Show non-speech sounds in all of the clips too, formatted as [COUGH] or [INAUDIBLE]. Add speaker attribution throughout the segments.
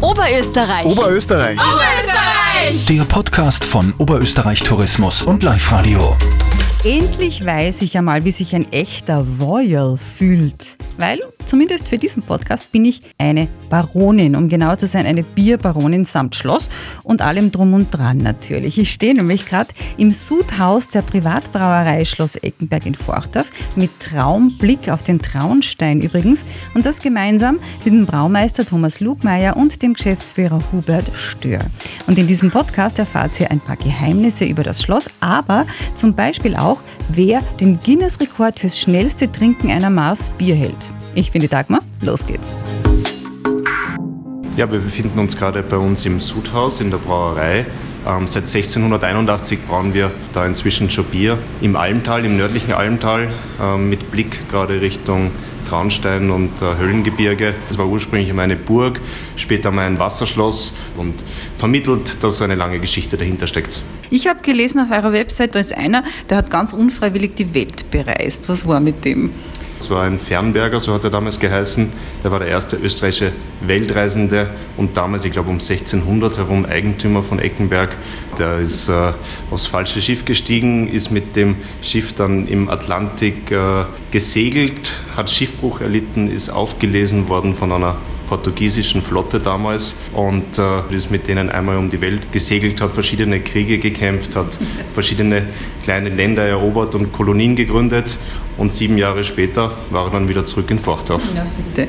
Speaker 1: Oberösterreich.
Speaker 2: Oberösterreich.
Speaker 1: Oberösterreich.
Speaker 3: Der Podcast von Oberösterreich Tourismus und Live Radio.
Speaker 4: Endlich weiß ich einmal, wie sich ein echter Royal fühlt. Weil, zumindest für diesen Podcast, bin ich eine Baronin. Um genau zu sein, eine Bierbaronin samt Schloss und allem drum und dran natürlich. Ich stehe nämlich gerade im Sudhaus der Privatbrauerei Schloss Eckenberg in Forchdorf mit Traumblick auf den Traunstein übrigens. Und das gemeinsam mit dem Braumeister Thomas Lugmeier und dem Geschäftsführer Hubert Stör. Und in diesem Podcast erfahrt ihr ein paar Geheimnisse über das Schloss, aber zum Beispiel auch, wer den Guinness-Rekord fürs schnellste Trinken einer Maß Bier hält. Ich bin die Dagmar, los geht's.
Speaker 5: Ja, wir befinden uns gerade bei uns im Sudhaus in der Brauerei. Ähm, seit 1681 brauen wir da inzwischen schon Bier im Almtal, im nördlichen Almtal, ähm, mit Blick gerade Richtung Traunstein und äh, Höllengebirge. Es war ursprünglich einmal eine Burg, später mal ein Wasserschloss und vermittelt, dass eine lange Geschichte dahinter steckt.
Speaker 4: Ich habe gelesen auf eurer Website, da ist einer, der hat ganz unfreiwillig die Welt bereist. Was war mit dem?
Speaker 5: Es war ein Fernberger, so hat er damals geheißen. Der war der erste österreichische Weltreisende und damals, ich glaube um 1600 herum, Eigentümer von Eckenberg. Der ist äh, aufs falsche Schiff gestiegen, ist mit dem Schiff dann im Atlantik äh, gesegelt, hat Schiffbruch erlitten, ist aufgelesen worden von einer portugiesischen Flotte damals und äh, ist mit denen einmal um die Welt gesegelt, hat verschiedene Kriege gekämpft, hat [LAUGHS] verschiedene kleine Länder erobert und Kolonien gegründet und sieben Jahre später war er dann wieder zurück in Forchdorf.
Speaker 4: Ja, bitte.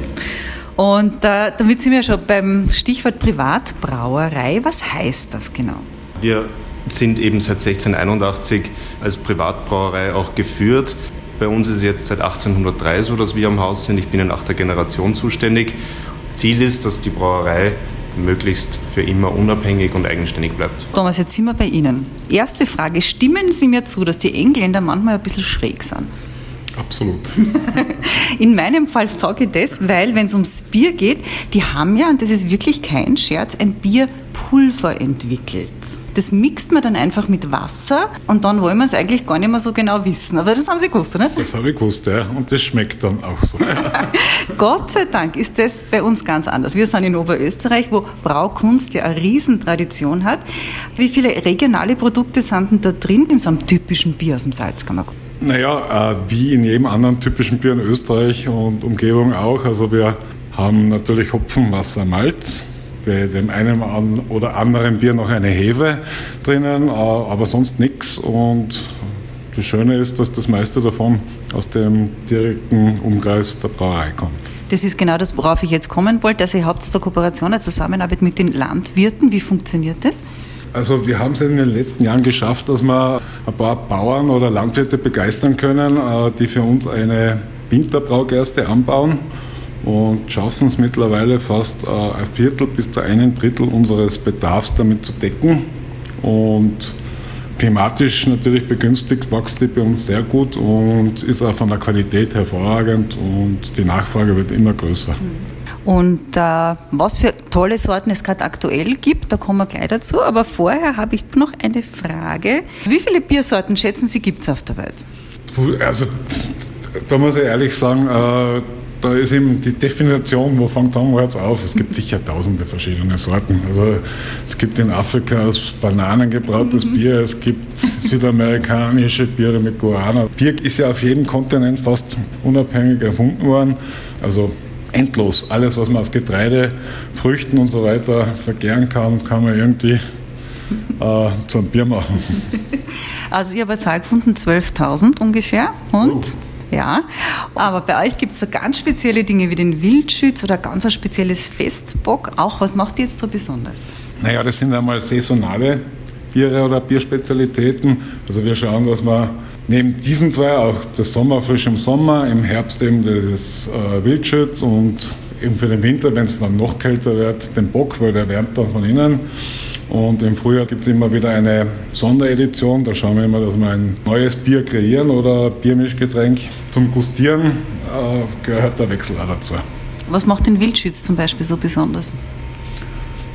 Speaker 4: Und äh, damit sind wir schon beim Stichwort Privatbrauerei. Was heißt das genau?
Speaker 5: Wir sind eben seit 1681 als Privatbrauerei auch geführt. Bei uns ist es jetzt seit 1803 so, dass wir am Haus sind. Ich bin in achter Generation zuständig Ziel ist, dass die Brauerei möglichst für immer unabhängig und eigenständig bleibt.
Speaker 4: Thomas, jetzt sind wir bei Ihnen. Erste Frage, stimmen Sie mir zu, dass die Engländer manchmal ein bisschen schräg sind?
Speaker 2: Absolut. [LAUGHS]
Speaker 4: In meinem Fall sage ich das, weil wenn es ums Bier geht, die haben ja, und das ist wirklich kein Scherz, ein Bierpulver entwickelt. Das mixt man dann einfach mit Wasser und dann wollen wir es eigentlich gar nicht mehr so genau wissen. Aber das haben Sie gewusst, oder?
Speaker 2: Das habe ich gewusst, ja. Und das schmeckt dann auch so. [LAUGHS]
Speaker 4: Gott sei Dank ist das bei uns ganz anders. Wir sind in Oberösterreich, wo Braukunst ja eine Riesentradition hat. Wie viele regionale Produkte sind denn da drin in so einem typischen Bier aus dem Salzkammergut?
Speaker 2: Naja, äh, wie in jedem anderen typischen Bier in Österreich und Umgebung auch. Also wir haben natürlich Hopfen, Wasser, Malz. Bei dem einen oder anderen Bier noch eine Hefe drinnen, äh, aber sonst nichts. Und das Schöne ist, dass das meiste davon aus dem direkten Umkreis der Brauerei kommt.
Speaker 4: Das ist genau das, worauf ich jetzt kommen wollte. Also ihr habt zur Kooperation, eine Zusammenarbeit mit den Landwirten. Wie funktioniert das?
Speaker 2: Also wir haben es in den letzten Jahren geschafft, dass wir ein paar Bauern oder Landwirte begeistern können, äh, die für uns eine Winterbraugerste anbauen und schaffen es mittlerweile fast äh, ein Viertel bis zu einem Drittel unseres Bedarfs damit zu decken. Und klimatisch natürlich begünstigt wächst die bei uns sehr gut und ist auch von der Qualität hervorragend und die Nachfrage wird immer größer.
Speaker 4: Und äh, was für tolle Sorten es gerade aktuell gibt, da kommen wir gleich dazu. Aber vorher habe ich noch eine Frage. Wie viele Biersorten schätzen Sie gibt es auf der Welt?
Speaker 2: Also da muss ich ehrlich sagen, äh, da ist eben die Definition, wo fängt es auf? Es gibt sicher tausende verschiedene Sorten. Also es gibt in Afrika aus Bananen gebrautes mhm. Bier, es gibt südamerikanische Biere mit Guarana. Bier ist ja auf jedem Kontinent fast unabhängig erfunden worden. Also endlos. Alles, was man aus Getreide, Früchten und so weiter vergären kann, kann man irgendwie äh, zum Bier machen. [LAUGHS]
Speaker 4: Also ich habe eine Zahl gefunden, 12.000 ungefähr. Und? Oh. Ja, aber bei euch gibt es so ganz spezielle Dinge wie den Wildschütz oder ganz ein spezielles Festbock. Auch was macht ihr jetzt so besonders?
Speaker 2: Naja, das sind einmal saisonale Biere oder Bierspezialitäten. Also wir schauen, dass wir neben diesen zwei auch das Sommerfrisch im Sommer, im Herbst eben das äh, Wildschütz und eben für den Winter, wenn es dann noch kälter wird, den Bock, weil der wärmt dann von innen. Und im Frühjahr gibt es immer wieder eine Sonderedition. Da schauen wir immer, dass wir ein neues Bier kreieren oder Biermischgetränk. Zum Gustieren äh, gehört der Wechsel auch dazu.
Speaker 4: Was macht den Wildschütz zum Beispiel so besonders?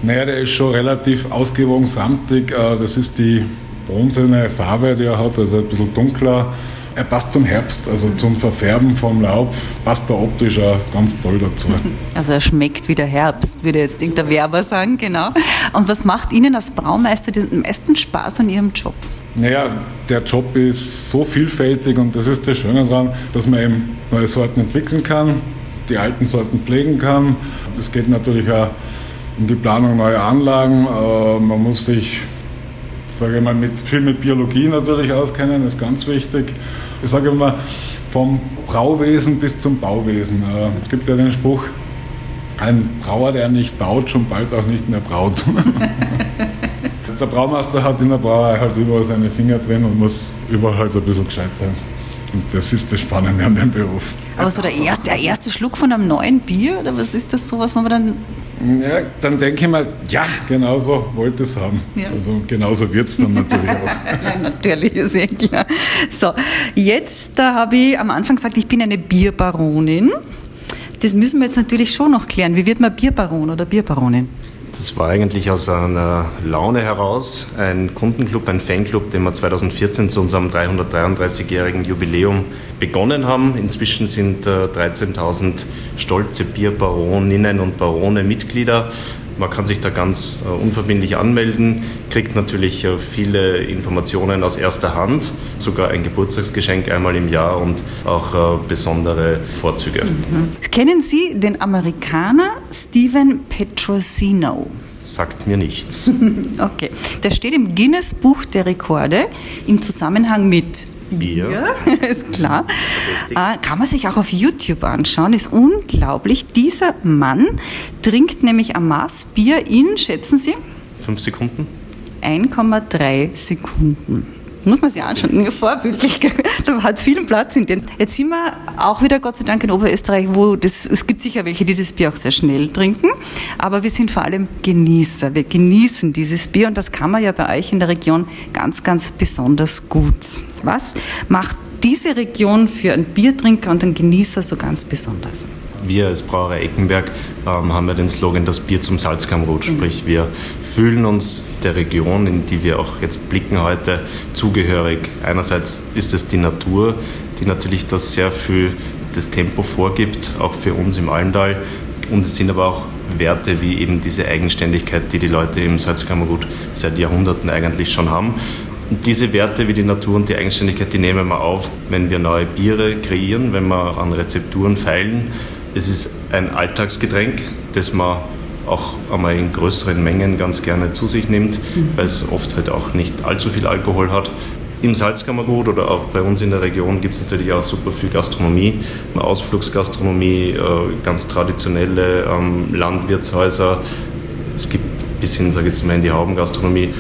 Speaker 2: Naja, der ist schon relativ ausgewogen samtig. Äh, das ist die bronzene Farbe, die er hat, also ein bisschen dunkler. Er passt zum Herbst, also zum Verfärben vom Laub, passt er optisch auch ganz toll dazu. [LAUGHS]
Speaker 4: Also er schmeckt wie der Herbst, würde jetzt irgendein Werber sagen, genau. Und was macht Ihnen als Braumeister den meisten Spaß an Ihrem Job?
Speaker 2: Naja, der Job ist so vielfältig und das ist das Schöne daran, dass man eben neue Sorten entwickeln kann, die alten Sorten pflegen kann. Es geht natürlich auch um die Planung neuer Anlagen. Äh, man muss sich, sage ich mal, mit, viel mit Biologie natürlich auskennen, ist ganz wichtig. Ich sage immer, vom Brauwesen bis zum Bauwesen. Äh, es gibt ja den Spruch, ein Brauer, der nicht baut, schon bald auch nicht mehr braut. [LAUGHS] der Braumeister hat in der Brauerei halt überall seine Finger drin und muss überall halt ein bisschen gescheit sein. Und das ist das Spannende an dem Beruf.
Speaker 4: Aber so der erste, der erste Schluck von einem neuen Bier, oder was ist das so, was man dann.
Speaker 2: Ja, dann denke ich mir, ja, genauso wollte es haben. Ja. Also genauso wird es dann natürlich auch. [LAUGHS]
Speaker 4: ja, natürlich, ist eh klar. So, jetzt da habe ich am Anfang gesagt, ich bin eine Bierbaronin. Das müssen wir jetzt natürlich schon noch klären. Wie wird man Bierbaron oder Bierbaronin?
Speaker 5: Das war eigentlich aus einer Laune heraus, ein Kundenclub, ein Fanclub, den wir 2014 zu unserem 333-jährigen Jubiläum begonnen haben. Inzwischen sind 13.000 äh, stolze Bierbaroninnen und Barone Mitglieder. Man kann sich da ganz äh, unverbindlich anmelden, kriegt natürlich äh, viele Informationen aus erster Hand, sogar ein Geburtstagsgeschenk einmal im Jahr und auch besondere Vorzüge. Mhm.
Speaker 4: Kennen Sie den Amerikaner Steven Petrosino?
Speaker 5: Sagt mir nichts. [LAUGHS]
Speaker 4: okay. Der steht im Guinness Buch der Rekorde im Zusammenhang mit Bier, [LAUGHS] ist klar. Äh, kann man sich auch auf YouTube anschauen, ist unglaublich. Dieser Mann trinkt nämlich ein Maß Bier in, schätzen Sie?
Speaker 5: Fünf Sekunden.
Speaker 4: 1,3 Sekunden. Muss man sich anschauen, vorbildlich. [LAUGHS] Da hat viel Platz in dem. Jetzt sind wir auch wieder, Gott sei Dank, in Oberösterreich, wo das, es gibt sicher welche, die das Bier auch sehr schnell trinken, aber wir sind vor allem Genießer. Wir genießen dieses Bier und das kann man ja bei euch in der Region ganz, ganz besonders gut. Was macht diese Region für einen Biertrinker und einen Genießer so ganz besonders?
Speaker 5: Wir als Brauerei Eckenberg ähm, haben ja den Slogan das Bier zum Salzkammrot, mhm. sprich wir fühlen uns der Region, in die wir auch jetzt blicken heute, zugehörig. Einerseits ist es die Natur, die natürlich das sehr viel das Tempo vorgibt, auch für uns im Allental. Und es sind aber auch Werte wie eben diese Eigenständigkeit, die die Leute im Salzkammergut seit Jahrhunderten eigentlich schon haben. Und diese Werte wie die Natur und die Eigenständigkeit, die nehmen wir auf, wenn wir neue Biere kreieren, wenn wir an Rezepturen feilen es ist ein Alltagsgetränk, das man auch einmal in größeren Mengen ganz gerne zu sich nimmt, mhm. weil es oft halt auch nicht allzu viel Alkohol hat. Im Salzkammergut oder auch bei uns in der Region gibt es natürlich auch super viel Gastronomie, Ausflugsgastronomie, äh, ganz traditionelle ähm, Landwirtshäuser. Es gibt bis hin, sage ich jetzt mal, in die Haubengastronomie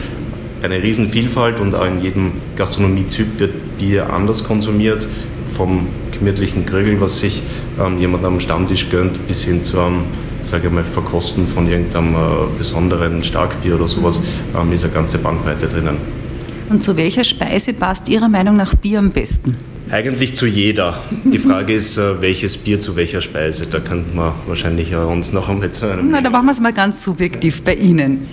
Speaker 5: eine Riesenvielfalt und auch in jedem Gastronomietyp wird Bier anders konsumiert, vom gemütlichen Grügel, was sich ähm, jemand am Stammtisch gönnt, bis hin zu einem sage ich mal, Verkosten von irgendeinem äh, besonderen Starkbier oder sowas, ähm, ist eine ganze Bandweite drinnen.
Speaker 4: Und zu welcher Speise passt Ihrer Meinung nach Bier am besten?
Speaker 5: Eigentlich zu jeder. Die Frage ist, welches Bier zu welcher Speise. Da könnte man wahrscheinlich uns noch einmal zu einem.
Speaker 4: Na, da machen wir es mal ganz subjektiv bei Ihnen.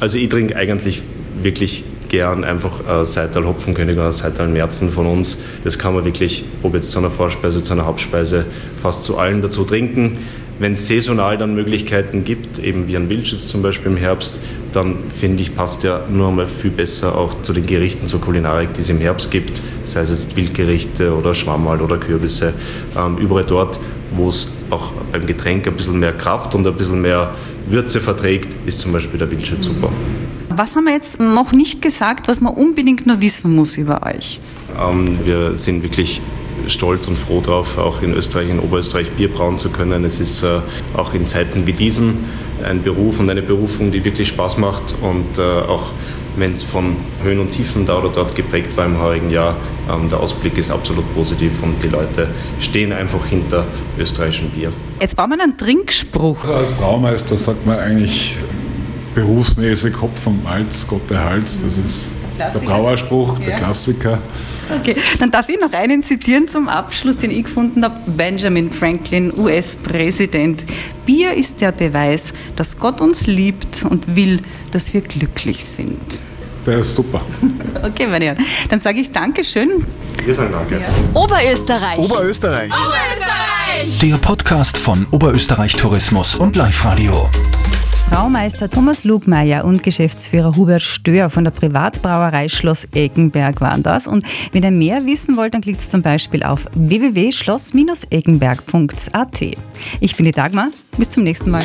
Speaker 5: Also ich trinke eigentlich wirklich gern einfach äh, Seital Hopfenkönig oder Seital Märzen von uns. Das kann man wirklich, ob jetzt zu einer Vorspeise, zu einer Hauptspeise, fast zu allen dazu trinken. Wenn es saisonal dann Möglichkeiten gibt, eben wie ein Wildschütz zum Beispiel im Herbst, dann finde ich, passt ja nur einmal viel besser auch zu den Gerichten zur Kulinarik, die es im Herbst gibt, sei es jetzt Wildgerichte oder Schwammerl oder Kürbisse. Ähm, überall dort, wo es auch beim Getränk ein bisschen mehr Kraft und ein bisschen mehr Würze verträgt, ist zum Beispiel der Wildschütz super.
Speaker 4: Was haben wir jetzt noch nicht gesagt, was man unbedingt nur wissen muss über euch?
Speaker 5: Ähm, wir sind wirklich stolz und froh darauf, auch in Österreich, in Oberösterreich Bier brauen zu können. Es ist äh, auch in Zeiten wie diesen ein Beruf und eine Berufung, die wirklich Spaß macht und äh, auch wenn es von Höhen und Tiefen da oder dort geprägt war im heurigen Jahr, ähm, der Ausblick ist absolut positiv und die Leute stehen einfach hinter österreichischem Bier.
Speaker 4: Jetzt brauchen wir einen Trinkspruch.
Speaker 2: Also als Braumeister sagt man eigentlich berufsmäßig Kopf und Malz, Gott erhalt. Das ist Klassiker. der Brauerspruch, der ja. Klassiker.
Speaker 4: Okay, dann darf ich noch einen zitieren zum Abschluss, den ich gefunden habe. Benjamin Franklin, US-Präsident. Bier ist der Beweis, dass Gott uns liebt und will, dass wir glücklich sind.
Speaker 2: der ist super. [LAUGHS]
Speaker 4: Okay, meine Herren. Dann sage ich Dankeschön.
Speaker 5: Wir sagen danke.
Speaker 1: Oberösterreich.
Speaker 3: Oberösterreich.
Speaker 1: Oberösterreich.
Speaker 3: Der Podcast von Oberösterreich Tourismus und Live Radio.
Speaker 4: Braumeister Thomas Lugmeier und Geschäftsführer Hubert Stör von der Privatbrauerei Schloss Eggenberg waren das. Und wenn ihr mehr wissen wollt, dann klickt zum Beispiel auf www.schloss-eggenberg.at. Ich bin die Dagmar. Bis zum nächsten Mal.